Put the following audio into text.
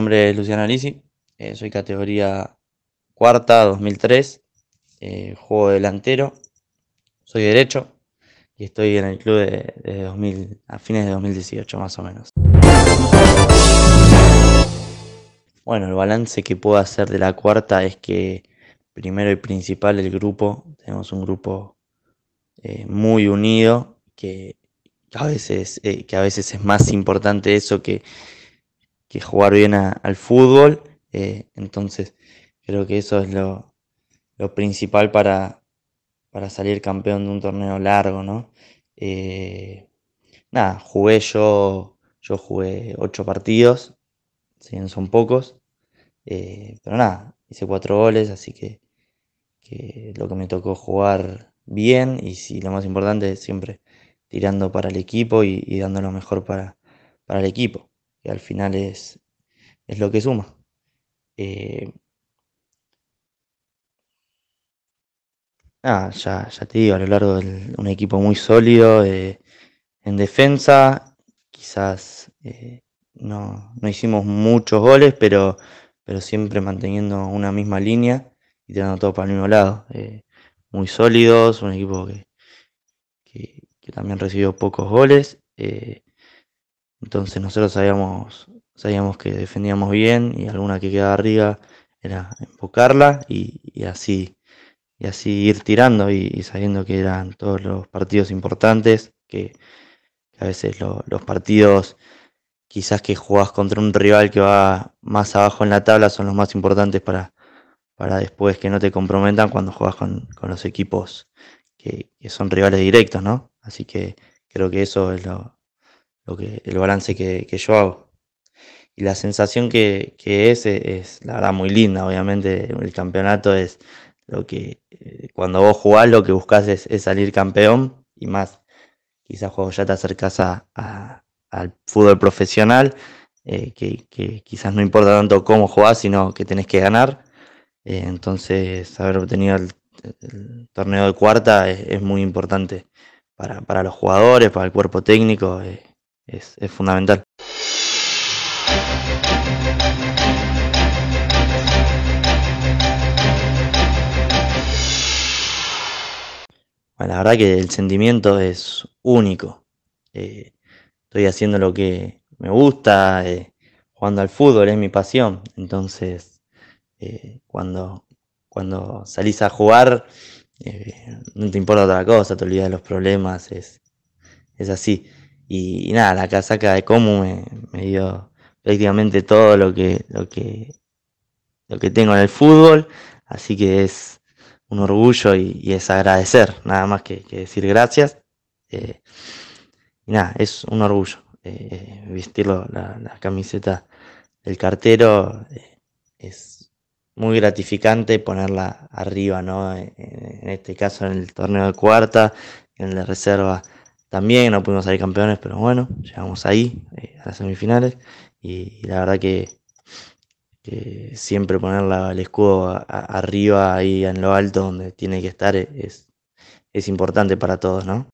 nombre es Luciano Alisi, eh, soy categoría cuarta 2003, eh, juego delantero, soy derecho y estoy en el club de, 2000, a fines de 2018 más o menos. Bueno, el balance que puedo hacer de la cuarta es que primero y principal el grupo, tenemos un grupo eh, muy unido que, a veces, eh, que a veces es más importante eso que, que jugar bien al fútbol. Eh, entonces creo que eso es lo, principal para, para, salir campeón de un torneo largo, ¿no? nada, jugué yo, yo jugué ocho partidos, si bien son pocos, pero nada, hice cuatro goles, así que que lo que me tocó jugar bien y si lo más importante es siempre tirando para el equipo y, dando lo mejor para, para, el equipo, que al final es, es lo que suma. Eh, ya, ya te digo, a lo largo de un equipo muy sólido en defensa, quizás eh, no, no, hicimos muchos goles, pero, pero siempre manteniendo una misma línea y tirando todo para el mismo lado. Eh, muy sólidos, un equipo que, que, también recibió pocos goles. Entonces nosotros sabíamos, sabíamos que defendíamos bien y alguna que quedaba arriba era enfocarla y, así y así ir tirando y, sabiendo que eran todos los partidos importantes, que, a veces los partidos quizás que jugás contra un rival que va más abajo en la tabla son los más importantes para, para después que no te comprometan cuando juegas con, los equipos que, son rivales directos, ¿no? Así que creo que eso es lo, el balance que, yo hago. Y la sensación que, es, es, la verdad muy linda, obviamente el campeonato es lo que eh, cuando vos jugás lo que buscas es, salir campeón y más quizás cuando ya te acercas al fútbol profesional, eh, que, quizás no importa tanto cómo jugás, sino que tenés que ganar. Eh, entonces, haber obtenido el, torneo de cuarta es, muy importante para, los jugadores, para el cuerpo técnico, eh, es, fundamental. Bueno, la verdad que el sentimiento es único. Eh, estoy haciendo lo que me gusta, jugando al fútbol es mi pasión. Entonces, eh, cuando, cuando salís a jugar, eh, no te importa otra cosa, te olvidas de los problemas, es, es así. Y, nada, la casaca de Comu me, dio prácticamente todo lo que, lo que, lo que tengo en el fútbol, así que es un orgullo y, es agradecer, nada más que, decir gracias. Eh, y nada, es un orgullo vestirlo, la, la, camiseta del cartero, es muy gratificante ponerla arriba, ¿no? En, este caso en el torneo de cuarta, en de reserva también, no pudimos salir campeones, pero bueno, llegamos ahí, eh, a las semifinales, y, la verdad que, siempre poner el escudo arriba, ahí en lo alto, donde tiene que estar, es, es importante para todos, ¿no?